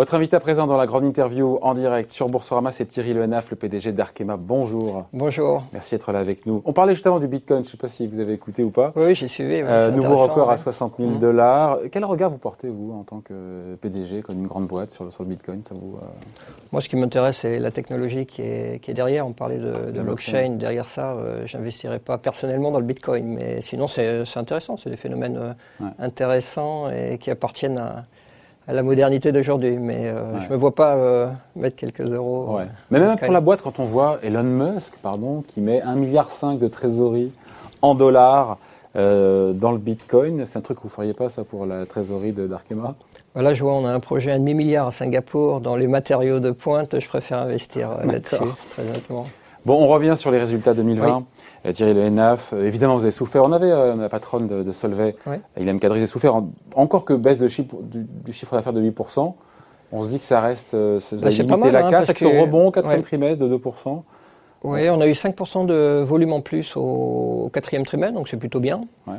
Votre invité à présent dans la grande interview en direct sur Boursorama, c'est Thierry Lehenaf, le PDG d'Arkema. Bonjour. Bonjour. Merci d'être là avec nous. On parlait justement du Bitcoin, je ne sais pas si vous avez écouté ou pas. Oui, j'ai suivi. Euh, nouveau record à 60 000 dollars. Quel regard vous portez, vous, en tant que PDG, comme une grande boîte, sur le, sur le Bitcoin ça vous, euh, Moi, ce qui m'intéresse, c'est la technologie qui est, qui est, derrière. On parlait de, de blockchain. Derrière ça, euh, je n'investirais pas personnellement dans le Bitcoin. Mais sinon, c'est intéressant. C'est des phénomènes euh, ouais. intéressants et qui appartiennent à à la modernité d'aujourd'hui. Mais euh, ouais. je ne me vois pas euh, mettre quelques euros. Ouais. Mais même pour la boîte, quand on voit Elon Musk, pardon, qui met 1,5 milliard de trésorerie en dollars euh, dans le Bitcoin, c'est un truc que vous ne feriez pas ça pour la trésorerie d'Arkema Là, je vois, on a un projet à demi-milliard à Singapour dans les matériaux de pointe. Je préfère investir là-dessus, très honnêtement. Bon, on revient sur les résultats 2020. Oui. Thierry Le Henaf, euh, évidemment, vous avez souffert. On avait euh, la patronne de, de Solvay, oui. Ilham Kadri, vous avez souffert. En, encore que baisse de chiffre, du, du, chiffre d'affaires de 8%. On se dit que ça reste. Euh, vous avez limité mal, la hein, casse avec que, ce rebond au quatrième ouais. trimestre de 2%. Oui, on a eu 5% de volume en plus au, au quatrième trimestre, donc c'est plutôt bien. Ouais.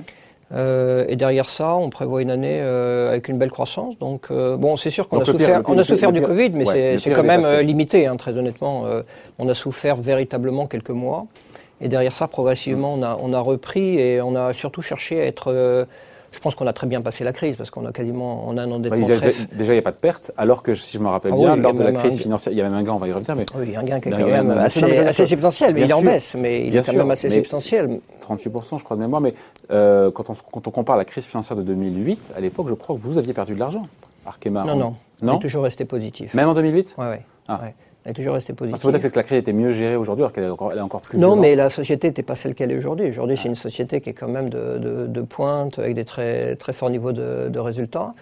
Euh, et derrière ça, on prévoit une année euh, avec une belle croissance. Donc, euh, bon, c'est sûr qu'on a souffert, on a souffert du Covid, mais ouais, c'est quand même euh, limité, hein, très honnêtement. Euh, on a souffert véritablement quelques mois. Et derrière ça, progressivement, on a, on a repris et on a surtout cherché à être. Je pense qu'on a très bien passé la crise parce qu'on a quasiment on a un endettement bah. Déjà, il n'y a pas de perte, alors que si je me rappelle Ah bien, oui, lors de la crise financière, il y a même un gain, on va y revenir, mais Oui, un gain qui est quand même assez, assez substantiel, mais il est en baisse, mais il est quand même assez substantiel. 38%, je crois de mémoire, mais euh, quand, on, quand on compare la crise financière de 2008, à l'époque, je crois que vous aviez perdu de l'argent, Arkema. Non, non, on Non est toujours resté positif. Même en 2008 Ouais, ouais, Ah. ouais. On est toujours resté Ça positif. veut dire que la crise était mieux gérée aujourd'hui, alors qu'elle est encore, elle est encore plus Non, violente. mais la société n'était pas celle qu'elle est aujourd'hui. Aujourd'hui, c'est une société qui est quand même de, de- de pointe, avec des très, très forts niveaux de, de résultats.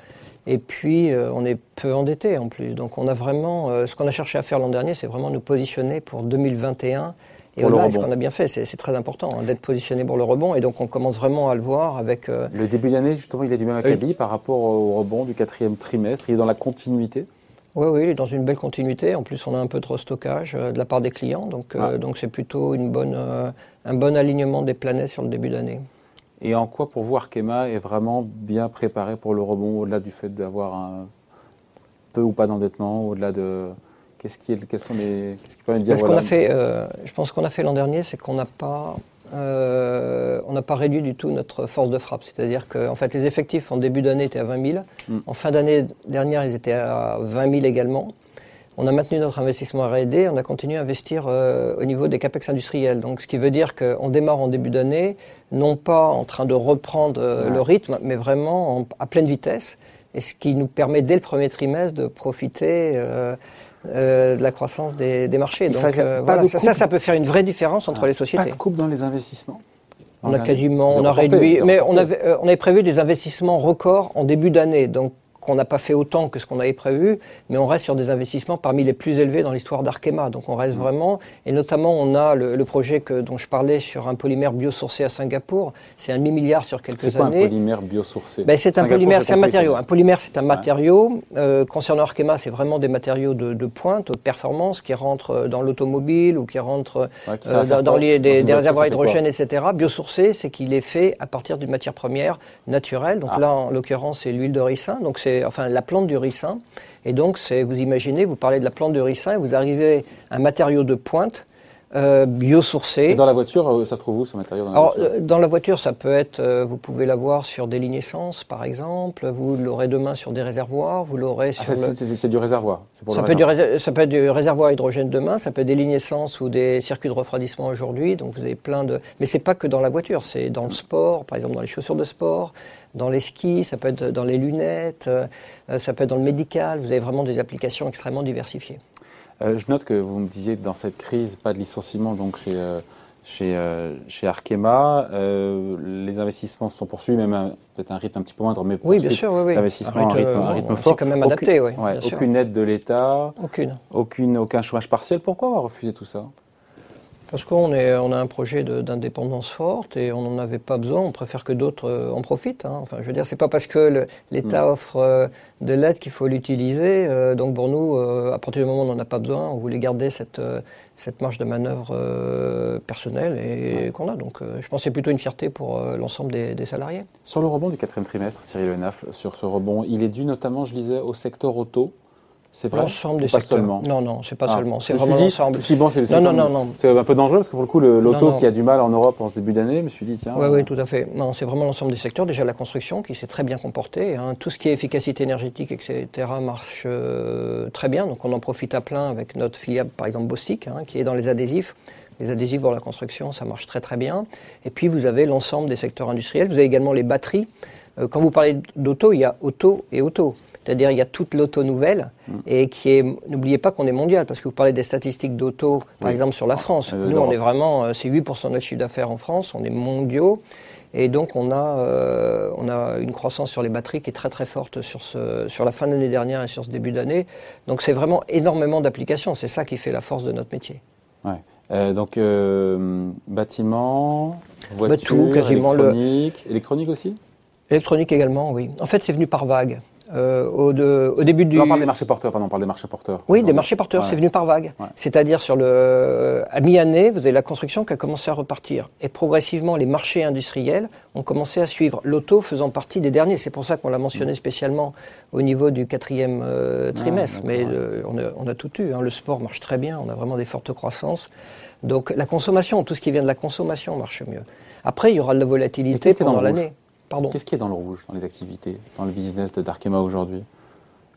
Et puis, euh, on est peu endetté en plus. Donc, on a vraiment. euh, ce qu'on a cherché à faire l'an dernier, c'est vraiment nous positionner pour 2021. Et Pour au-delà, ce qu'on a bien fait, c'est c'est très important hein, d'être positionné pour le rebond. Et donc, on commence vraiment à le voir avec. euh, Le début d'année, justement, il est du même acabit par rapport au rebond du quatrième trimestre. Il est dans la continuité. Oui, oui, il est dans une belle continuité. En plus, on a un peu de restockage euh, de la part des clients. Donc, euh, Ah. donc c'est plutôt une bonne, euh, un bon alignement des planètes sur le début d'année. Et en quoi, pour vous, Arkema est vraiment bien préparé pour le rebond, au-delà du fait d'avoir un peu ou pas d'endettement, au-delà de. Qu'est-ce qui est, quels sont les. Qu'est-ce qui permet de dire Ce qu'on a fait, euh, je pense qu'on a fait l'an dernier, c'est qu'on n'a pas, euh, on n'a pas réduit du tout notre force de frappe. C'est-à-dire que, en fait, les effectifs en début d'année étaient à 20 000. Mm. En fin d'année dernière, ils étaient à 20 000 également. On a maintenu notre investissement R&D, on a continué à investir euh, au niveau des capex industriels. Donc, ce qui veut dire qu'on démarre en début d'année, non pas en train de reprendre euh, le rythme, mais vraiment en- à pleine vitesse. Et ce qui nous permet dès le premier trimestre de profiter euh, de la croissance des, des marchés. Donc euh, pas voilà, ça, ça, ça peut faire une vraie différence entre Ah, les Pas sociétés. de coupe dans les investissements On a quasiment, on a réduit, mais on avait, euh, on avait prévu des investissements records en début d'année, donc qu'on n'a pas fait autant que ce qu'on avait prévu, mais on reste sur des investissements parmi les plus élevés dans l'histoire d'Arkema. Donc on reste Mmh. vraiment, et notamment on a le, le projet que, dont je parlais sur un polymère biosourcé à Singapour. C'est un demi-milliard sur quelques C'est quoi un années. polymère biosourcé? Ben, c'est un polymère, c'est un matériau. Un polymère, c'est un matériau. Euh, concernant Arkema, c'est vraiment des matériaux de, de pointe, haute performance, qui rentrent euh, dans l'automobile ou qui rentrent Ouais, qui euh, dans, les, des, réservoirs ça fait quoi? hydrogène, etc. Biosourcé, c'est qu'il est fait à partir d'une matière première naturelle. Donc Ah. là, en l'occurrence, c'est l'huile de ricin. Donc c'est enfin la plante du ricin. Et donc, vous imaginez, vous parlez de la plante de ricin et vous arrivez à un matériau de pointe euh, biosourcé. Et dans la voiture, euh, ça se trouve où ce matériau dans la Alors, voiture euh, dans la voiture, ça peut être, euh, vous pouvez l'avoir sur des lignes essence, par exemple. Vous l'aurez demain sur des réservoirs. Vous l'aurez Ah, sur c'est- le. c'est c'est du réservoir. c'est pour Ça le peut, du ça peut être du réservoir à hydrogène demain, ça peut être des lignes essence ou des circuits de refroidissement aujourd'hui. Donc vous avez plein de. Mais c'est pas que dans la voiture, c'est dans le sport, par exemple dans les chaussures de sport, dans les skis, ça peut être dans les lunettes, euh, ça peut être dans le médical. Vous avez vraiment des applications extrêmement diversifiées. Euh, je note que vous me disiez que dans cette crise, pas de licenciement donc chez, euh, chez, euh, chez Arkema. Euh, les investissements se sont poursuivis, même peut-être un rythme un petit peu moindre, mais Oui, bien sûr, oui, oui. un rythme, un rythme c'est fort. quand même Aucune- adapté, oui. ouais, bien sûr. aucune aide de l'État, Aucune. aucune, aucun chômage partiel. Pourquoi avoir refusé tout ça? Parce qu'on on a un projet d'indépendance forte et on n'en avait pas besoin. On préfère que d'autres euh, en profitent. hein. Enfin, je veux dire, c'est pas parce que l'État Mm. offre euh, de l'aide qu'il faut l'utiliser. Euh, donc pour nous, euh, à partir du moment où on n'en a pas besoin, on voulait garder cette, cette marge de manœuvre personnelle et qu'on a. Donc je pense que c'est plutôt une fierté pour l'ensemble des, des salariés. Sur le rebond du quatrième trimestre, Thierry Lenaf, sur ce rebond, il est dû notamment, je lisais, au secteur auto. C'est vrai L'ensemble des pas secteurs. Seulement. Non, non, c'est pas ah. seulement. C'est vraiment l'ensemble. Je bon, c'est non, non, non, C'est un peu dangereux parce que pour le coup, l'auto qui a du mal en Europe en ce début d'année, je me suis dit, tiens. Oui, oui, tout à fait. Non, c'est vraiment l'ensemble des secteurs. Déjà, la construction qui s'est très bien comportée. Hein. Tout ce qui est efficacité énergétique, etc., marche euh, très bien. Donc, on en profite à plein avec notre filiale, par exemple, Bostik, hein, qui est dans les adhésifs. Les adhésifs pour la construction, ça marche très, très bien. Et puis, vous avez l'ensemble des secteurs industriels. Vous avez également les batteries. Euh, quand vous parlez d'auto, il y a auto et auto. C'est-à-dire il y a toute l'auto nouvelle mm. et qui est. N'oubliez pas qu'on est mondial parce que vous parlez des statistiques d'auto, par exemple sur la France. Euh, Nous, on est vraiment, euh, c'est 8% de notre chiffre d'affaires en France. On est mondiaux et donc on a, euh, on a une croissance sur les batteries qui est très très forte sur ce, sur la fin de l'année dernière et sur ce début d'année. Donc c'est vraiment énormément d'applications. C'est ça qui fait la force de notre métier. Ouais. donc bâtiment, bah, voiture, électronique, électronique aussi? Électronique également, oui. En fait, c'est venu par vague. Euh, au, au, début du. On parle des marchés porteurs, pardon, on parle des marchés porteurs. Oui, des marchés porteurs, c'est venu par vague. C'est-à-dire sur le, à mi-année, vous avez la construction qui a commencé à repartir, et progressivement les marchés industriels ont commencé à suivre. L'auto faisant partie des derniers, c'est pour ça qu'on l'a mentionné spécialement au niveau du quatrième euh, trimestre. Mais euh, on, a, on, a, tout eu. Hein. Le sport marche très bien, on a vraiment des fortes croissances. Donc la consommation, tout ce qui vient de la consommation marche mieux. Après, il y aura de la volatilité pendant l'année. Qu'est-ce qui est dans le rouge dans les activités, dans le business de Darkema aujourd'hui?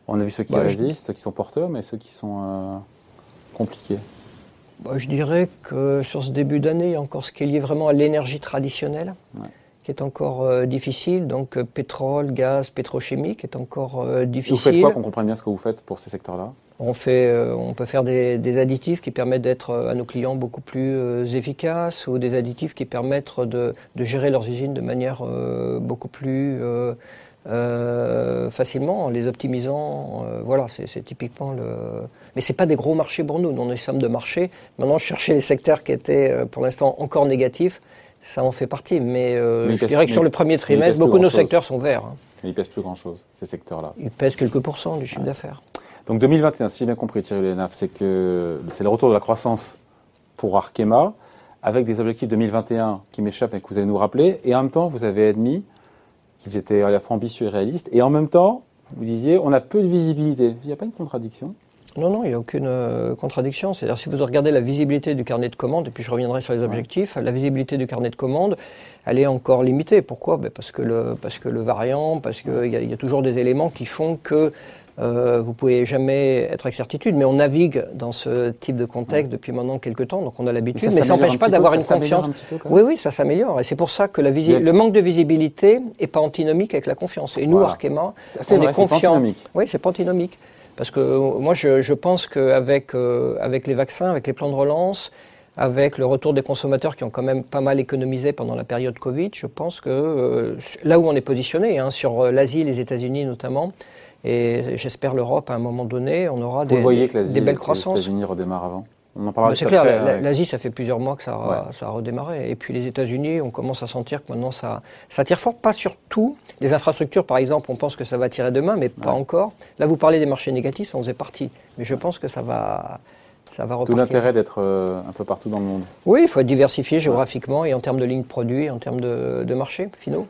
On a vu ceux qui bah, résistent, ceux qui sont porteurs, mais ceux qui sont euh, compliqués. Bah, je dirais que sur ce début d'année, il y a encore ce qui est lié vraiment à l'énergie traditionnelle, qui est encore euh, difficile. Donc euh, pétrole, gaz, pétrochimique est encore difficile. vous faites quoi qu'on comprenne bien ce que vous faites pour ces secteurs-là? On, fait, euh, on peut faire des, additifs qui permettent d'être euh, à nos clients beaucoup plus euh, efficaces ou des additifs qui permettent de, gérer leurs usines de manière beaucoup plus facilement en les optimisant. voilà, c'est typiquement le. Mais c'est pas des gros marchés pour nous. Nous, on est somme de marché. Maintenant, je cherchais les secteurs qui étaient pour l'instant encore négatifs. Ça en fait partie. Mais, je dirais que sur le premier trimestre, beaucoup de nos secteurs sont verts. Hein. Mais ils pèsent plus grand-chose, ces secteurs-là. Ils pèsent quelques pourcents du chiffre d'affaires. Donc 2021, si j'ai bien compris Thierry Lénaf, c'est que c'est le retour de la croissance pour Arkema, avec des objectifs 2021 qui m'échappent et que vous allez nous rappeler, et en même temps, vous avez admis qu'ils étaient à la fois ambitieux et réalistes, et en même temps, vous disiez, on a peu de visibilité. Il n'y a pas une contradiction? Non, non, il n'y a aucune euh, contradiction. C'est-à-dire, si vous regardez la visibilité du carnet de commandes, et puis je reviendrai sur les objectifs, la visibilité du carnet de commandes, elle est encore limitée. Pourquoi? Ben parce, que le, parce que le variant, parce qu'il y, y, a toujours des éléments qui font que euh, vous pouvez jamais être avec certitude, mais on navigue dans ce type de contexte depuis maintenant quelques temps, donc on a l'habitude. Mais ça n'empêche pas d'avoir une confiance. oui, oui, ça s'améliore, et c'est pour ça que la le manque de visibilité est pas antinomique avec la confiance. Et nous, Arkema, on est confiants. Oui, c'est pas antinomique, parce que euh, moi, je, je pense qu'avec euh, avec les vaccins, avec les plans de relance, avec le retour des consommateurs qui ont quand même pas mal économisé pendant la période Covid, je pense que euh, là où on est positionné, hein, sur l'Asie, les États-Unis notamment, et j'espère l'Europe, à un moment donné, on aura des, voyez que des belles croissances. Les États-Unis redémarrent avant? On en parlera C'est clair, l'Asie, ça fait plusieurs mois que ça a, ça a, redémarré. Et puis les États-Unis, on commence à sentir que maintenant ça, ça tire fort, pas sur tout. Les infrastructures, par exemple, on pense que ça va tirer demain, mais pas encore. Là, vous parlez des marchés négatifs, ça en faisait partie. Mais je pense que ça va, ça va repartir. Tout l'intérêt d'être euh, un peu partout dans le monde. Oui, il faut être diversifié géographiquement et en termes de lignes de produits, en termes de, de marchés finaux.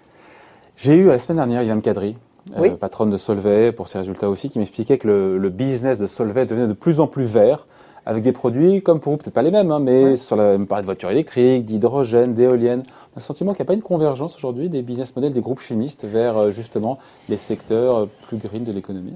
J'ai eu la semaine dernière Yann Cadry, euh, patronne de Solvay, pour ses résultats aussi, qui m'expliquait que le, business de Solvay devenait de plus en plus vert, avec des produits comme pour vous, peut-être pas les mêmes, hein, mais sur la même de voitures électriques, d'hydrogène, d'éoliennes. On a le sentiment qu'il n'y a pas une convergence aujourd'hui des business models des groupes chimistes vers euh, justement les secteurs euh, plus green de l'économie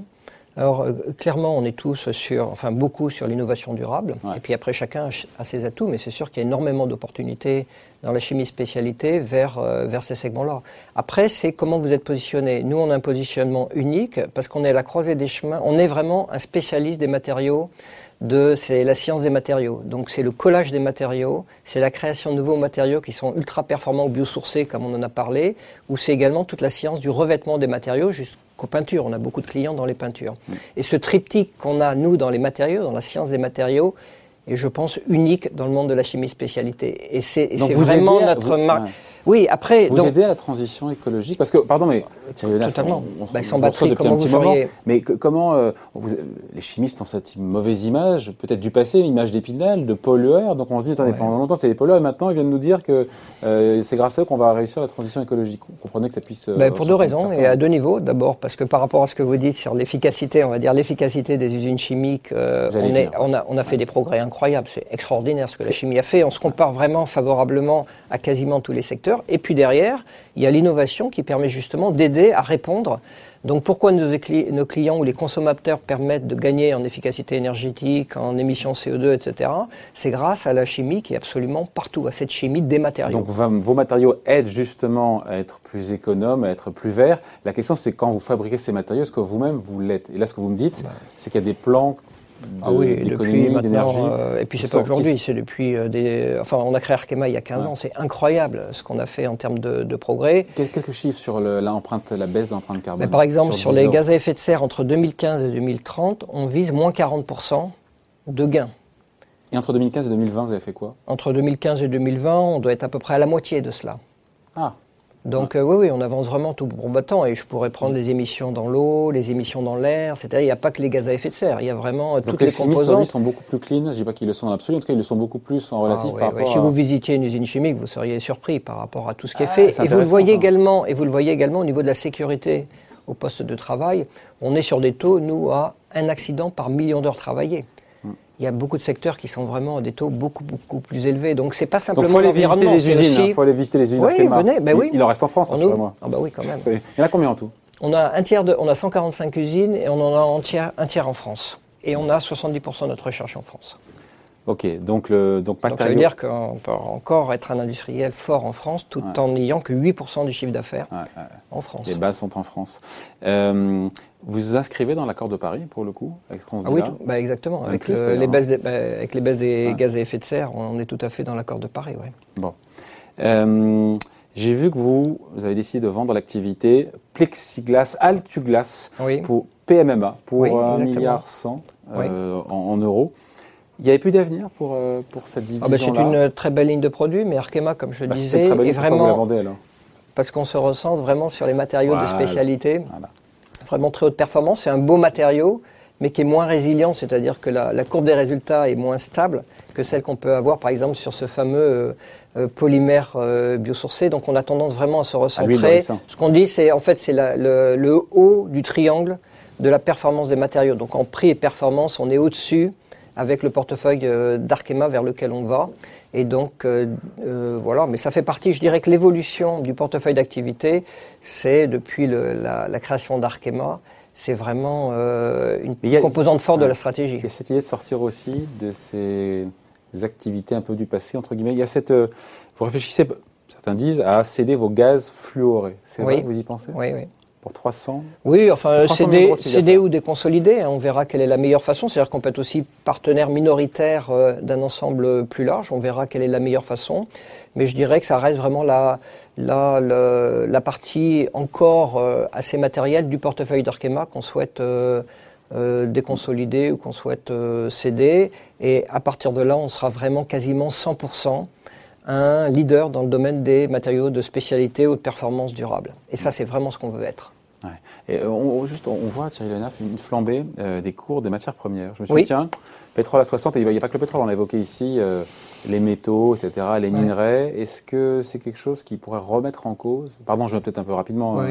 alors euh, clairement, on est tous sur, enfin beaucoup sur l'innovation durable. Et puis après, chacun a ses atouts, mais c'est sûr qu'il y a énormément d'opportunités dans la chimie spécialité vers, euh, vers ces segments-là. Après, c'est comment vous êtes positionné. Nous, on a un positionnement unique parce qu'on est à la croisée des chemins. On est vraiment un spécialiste des matériaux. De, c'est la science des matériaux. Donc c'est le collage des matériaux, c'est la création de nouveaux matériaux qui sont ultra performants ou biosourcés comme on en a parlé, ou c'est également toute la science du revêtement des matériaux jusqu'aux peintures. On a beaucoup de clients dans les peintures. Et ce triptyque qu'on a nous dans les matériaux, dans la science des matériaux, est, je pense, unique dans le monde de la chimie spécialité. Et c'est vraiment notre marque. Oui, après. Vous aidez à la transition écologique Parce que, pardon, mais. Totalement. On, on, bah, sans batterie, comment vous moment, Mais comment. Euh, les chimistes ont cette mauvaise image, peut-être du passé, une image d'épinal, de pollueur. Donc on se dit, attendez, pendant longtemps, c'est des pollueurs, et maintenant, ils viennent nous dire que euh, c'est grâce à eux qu'on va réussir la transition écologique. Vous comprenez que ça puisse. Bah, pour deux raisons, et à deux niveaux. D'abord, parce que par rapport à ce que vous dites sur l'efficacité, on va dire l'efficacité des usines chimiques, on, est, on, a, on a fait des progrès incroyables. C'est extraordinaire ce que la chimie a fait. On se compare vraiment favorablement à quasiment tous les secteurs. Et puis derrière, il y a l'innovation qui permet justement d'aider à répondre. Donc pourquoi nos, clients ou les consommateurs permettent de gagner en efficacité énergétique, en émissions CO2, etc. C'est grâce à la chimie qui est absolument partout, à cette chimie des matériaux. Donc vos matériaux aident justement à être plus économes, à être plus verts. La question c'est quand vous fabriquez ces matériaux, est-ce que vous-même vous l'êtes? Et là ce que vous me dites, c'est qu'il y a des plans ah oui, depuis maintenant, euh, et puis c'est pas aujourd'hui, c'est depuis euh, des. Enfin, on a créé Arkema il y a 15 ans, c'est incroyable ce qu'on a fait en termes de, progrès. Quelques chiffres sur la baisse d'empreinte carbone. Mais par exemple, sur, les gaz à effet de serre entre 2015 et 2030, on vise moins 40% de gains. Et entre 2015 et 2020, vous avez fait quoi? Entre 2015 et 2020, on doit être à peu près à la moitié de cela. Ah, donc euh, oui, oui, on avance vraiment tout pour battant et je pourrais prendre les émissions dans l'eau, les émissions dans l'air, c'est-à-dire il n'y a pas que les gaz à effet de serre, il y a vraiment euh, toutes les, les composantes. sont beaucoup plus clean, je ne dis pas qu'ils le sont dans l'absolu, en tout cas ils le sont beaucoup plus en relatif ah par rapport Si vous visitiez une usine chimique, vous seriez surpris par rapport à tout ce qui est ah, fait. et vous le voyez également, et vous le voyez également au niveau de la sécurité au poste de travail, on est sur des taux, nous, à un accident par million d'heures travaillées il y a beaucoup de secteurs qui sont vraiment à des taux beaucoup, beaucoup plus élevés. Donc, c'est pas simplement l'environnement. Il. Il faut aller visiter les usines. Oui, venez. Ben oui. Il, en reste en France, en moi. Ah bah oui, quand même. Il y en a combien en tout? On a, un tiers de, on a 145 usines et on en a un tiers, un tiers en France. Et on a 70% de notre recherche en France. Ok, donc le donc, donc ça veut dire qu'on peut encore être un industriel fort en France tout en n'ayant que 8% du chiffre d'affaires en France. Les bases sont en France. Euh, vous vous inscrivez dans l'accord de Paris pour le coup avec ce qu'on ah Oui, bah exactement. Avec, les baisses des, bah, avec les baisses des gaz à effet de serre, on est tout à fait dans l'accord de Paris. Ouais. Bon. Euh, j'ai vu que vous, vous avez décidé de vendre l'activité Plexiglas, Altuglas pour PMMA pour 1,1 milliard 100 euh, en euros. Il n'y avait plus d'avenir pour, euh, pour cette division ah bah, C'est une très belle ligne de produits, mais Arkema, comme je le bah, disais, est, vraiment... Parce qu'on se ressent vraiment sur les matériaux de spécialité. Vraiment très haute performance. C'est un beau matériau, mais qui est moins résilient, c'est-à-dire que la, courbe des résultats est moins stable que celle qu'on peut avoir, par exemple, sur ce fameux euh, euh, polymère biosourcé. Donc on a tendance vraiment à se recentrer. ce qu'on dit, c'est en fait c'est le, le haut du triangle de la performance des matériaux. Donc en prix et performance, on est au-dessus avec le portefeuille euh, d'Arkema vers lequel on va. Et donc, euh, euh, voilà, mais ça fait partie, je dirais que l'évolution du portefeuille d'activité, c'est depuis la, création d'Arkema, c'est vraiment une composante forte de la stratégie. Il y a cette idée de sortir aussi de ces activités un peu du passé, entre guillemets. Il y a cette. vous réfléchissez, certains disent, à céder vos gaz fluorés. C'est vrai que vous y pensez? Oui, oui. 300 Oui, enfin, CD, ou déconsolidé, hein, on verra quelle est la meilleure façon. C'est-à-dire qu'on peut être aussi partenaire minoritaire euh, d'un ensemble plus large, on verra quelle est la meilleure façon. Mais je dirais que ça reste vraiment la, la, la, partie encore euh, assez matérielle du portefeuille d'Arkema qu'on souhaite euh, déconsolider ou qu'on souhaite céder. Et à partir de là, on sera vraiment quasiment 100% un leader dans le domaine des matériaux de spécialité ou de performance durable. Et ça, c'est vraiment ce qu'on veut être. Et euh, on, juste, on voit, Thierry Lenaf, une flambée euh, des cours des matières premières. Je me suis dit, tiens, pétrole à 60, il n'y a pas que le pétrole, on a évoqué ici euh, les métaux, etc., les minerais. Est-ce que c'est quelque chose qui pourrait remettre en cause, pardon, je vais peut-être un peu rapidement,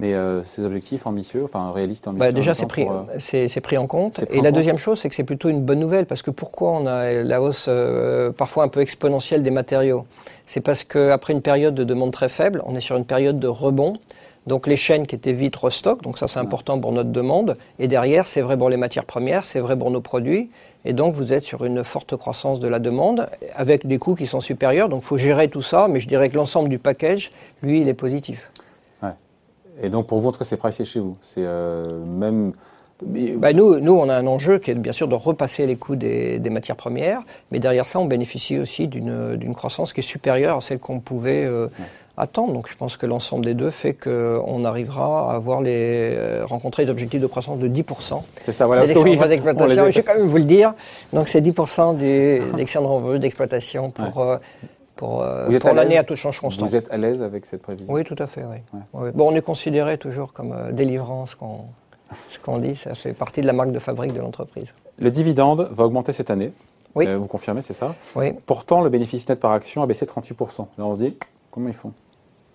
mais ces objectifs ambitieux, enfin réalistes et ambitieux bah, Déjà, c'est pris, c'est, pris en compte. et la deuxième chose, c'est que c'est plutôt une bonne nouvelle, parce que pourquoi on a la hausse parfois un peu exponentielle des matériaux? C'est parce qu'après une période de demande très faible, on est sur une période de rebond. Donc les chaînes qui étaient vides restockent, donc ça c'est important pour notre demande. Et derrière, c'est vrai pour les matières premières, c'est vrai pour nos produits. Et donc vous êtes sur une forte croissance de la demande avec des coûts qui sont supérieurs. Donc il faut gérer tout ça, mais je dirais que l'ensemble du package, lui, il est positif. Ouais. Et donc pour vous, en tout cas, c'est pricé chez vous. C'est euh, même. Bah, nous, nous, on a un enjeu qui est bien sûr de repasser les coûts des, matières premières, mais derrière ça, on bénéficie aussi d'une croissance qui est supérieure à celle qu'on pouvait euh, attendre. Donc je pense que l'ensemble des deux fait qu'on arrivera à avoir les, euh, rencontrer des objectifs de croissance de 10%. C'est ça, voilà. d'exploitation, je vais quand même vous le dire. Donc c'est 10% des excédents de revenus d'exploitation pour... Euh, pour, pour l'année à tout change constant. Vous êtes à l'aise avec cette prévision? Oui, tout à fait. Oui. Bon, on est considéré toujours comme délivrance, ce qu'on dit, ça fait partie de la marque de fabrique de l'entreprise. Le dividende va augmenter cette année. Oui. vous confirmez, c'est ça? Oui. Pourtant, le bénéfice net par action a baissé de 38%. Là, on se dit, comment ils font?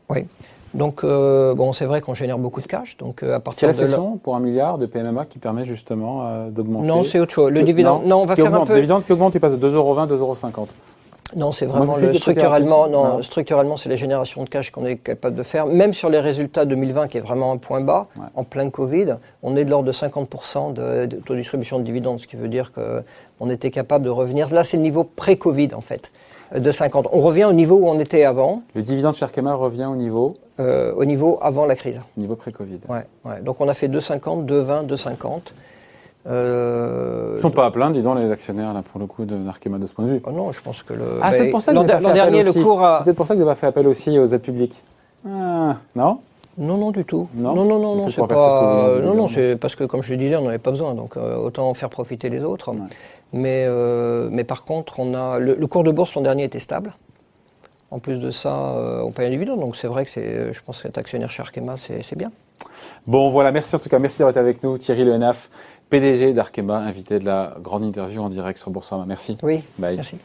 Oui. Donc, euh, bon, c'est vrai qu'on génère beaucoup de cash. Donc, euh, à partir c'est la session pour un milliard de PMMA qui permet justement euh, d'augmenter. Non, c'est autre chose. Le dividende, non, on va faire un peu. Le dividende qui augmente, il passe de 2,20 2,50 non, c'est vraiment le, structurellement. Non, structurellement, c'est la génération de cash qu'on est capable de faire. Même sur les résultats 2020, qui est vraiment un point bas, en plein Covid, on est de l'ordre de 50% de, de, taux de distribution de dividendes, ce qui veut dire qu'on était capable de revenir. Là, c'est le niveau pré-Covid, en fait de 50. On revient au niveau où on était avant. Le dividende chez Arkema revient au niveau euh, Au niveau avant la crise. Niveau pré-Covid. Ouais, ouais, Donc on a fait 2,50, 2,20, 2,50. Euh, Ils ne sont pas à plaindre, dis donc, les actionnaires, là, pour le coup, d'Arkema de ce point de vue. Oh non, je pense que le. Ah, c'est pour ça que l'an dernier, le cours a. C'est peut-être pour ça que vous avez fait appel aussi aux aides publiques. Ah, non? Non, non, du tout. Non, non, non, non, c'est pas. non, non, c'est parce que, comme je le disais, on n'en avait pas besoin, donc euh, autant en faire profiter les autres. Mais, euh, mais par contre, on a le, cours de bourse l'an dernier était stable. En plus de ça, euh, on paye un dividende, donc c'est vrai que c'est, je pense qu'être actionnaire chez Arkema, c'est bien. Bon, voilà, merci en tout cas, merci d'avoir été avec nous, Thierry Lenaf, PDG d'Arkema, invité de la grande interview en direct sur Boursorama. Merci. Oui. Bye. Merci.